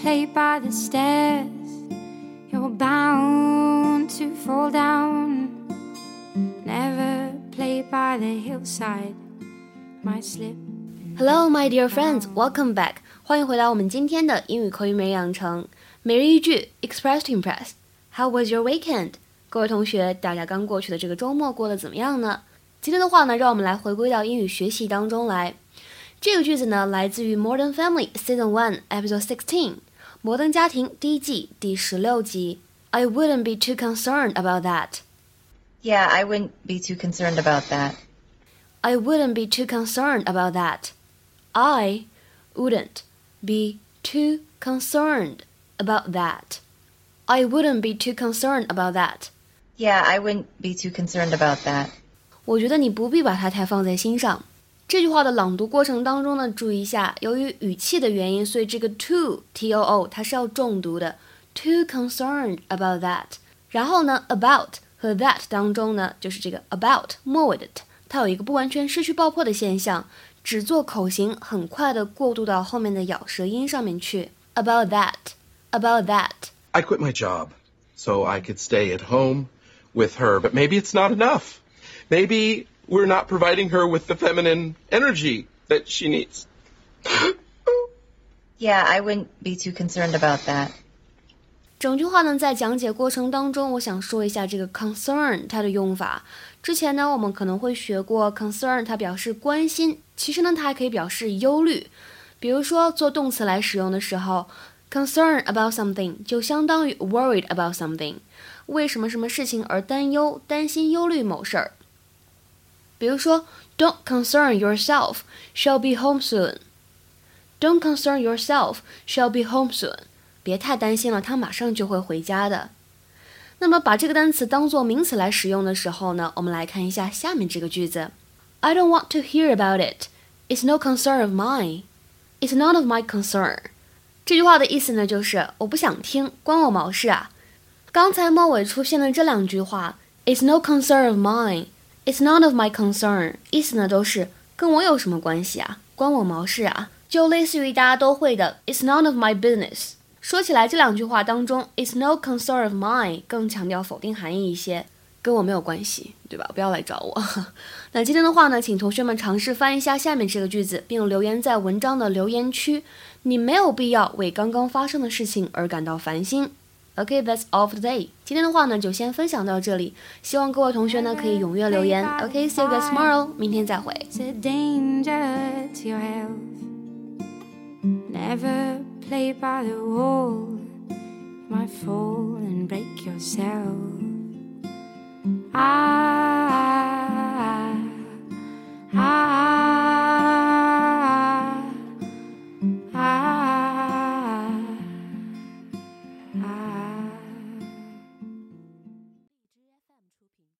play by the stairs, you're bound to fall down. Never play by the hillside, might slip. Hello, my dear friends, welcome back. 欢迎回来我们今天的英语口语每日养成每日一句 Express to Impress。How was your weekend？各位同学，大家刚过去的这个周末过得怎么样呢？今天的话呢，让我们来回归到英语学习当中来。这个句子呢，来自于《Modern Family》Season One Episode Sixteen，《 摩登家庭》第一季第十六集。I wouldn't be too concerned about that. Yeah, I wouldn't be too concerned about that. I wouldn't be too concerned about that. I wouldn't be too concerned about that. I wouldn't be too concerned about that. Yeah, I wouldn't be too concerned about that. 我觉得你不必把它太放在心上。 这句话的朗读过程当中呢，注意一下，由于语气的原因，所以这个 too t o o 它是要重读的。Too concerned about that。然后呢，about 和 that 当中呢，就是这个 about 末尾的 t，它有一个不完全失去爆破的现象，只做口型，很快的过渡到后面的咬舌音上面去。About that，about that。I quit my job so I could stay at home with her, but maybe it's not enough. Maybe we're not providing her with the feminine energy that she needs. Yeah, I wouldn't be too concerned about that. 整句话呢，在讲解过程当中，我想说一下这个 concern 它的用法。之前呢，我们可能会学过 concern，它表示关心，其实呢，它还可以表示忧虑。比如说做动词来使用的时候，concern about something 就相当于 worried about something，为什么什么事情而担忧、担心、忧虑某事儿。 比如说，Don't concern yourself, shall be home soon. Don't concern yourself, shall be home soon. 别太担心了，他马上就会回家的。那么把这个单词当做名词来使用的时候呢，我们来看一下下面这个句子：I don't want to hear about it. It's no concern of mine. It's none of my concern. 这句话的意思呢，就是我不想听，关我毛事啊。刚才末尾出现的这两句话，It's no concern of mine. It's none of my concern. 意思呢都是跟我有什么关系啊，关我毛事啊，就类似于大家都会的 It's none of my business。说起来，这两句话当中，"It's no concern of mine" 更强调否定含义一些，跟我没有关系，对吧？不要来找我。那今天的话呢，请同学们尝试翻译一下下面这个句子，并留言在文章的留言区。你没有必要为刚刚发生的事情而感到烦心。OK，that's all for today。今天的话呢，就先分享到这里。希望各位同学呢可以踊跃留言。OK，see you guys tomorrow。明天再会。Never play by the wall. You might fall and break yourself. I